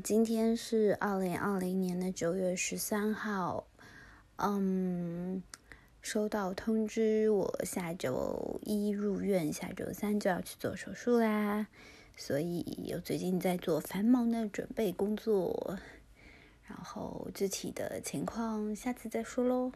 今天是二零二零年的九月十三号嗯收到通知我下周一入院下周三就要去做手术啦所以我最近在做繁忙的准备工作然后具体的情况下次再说喽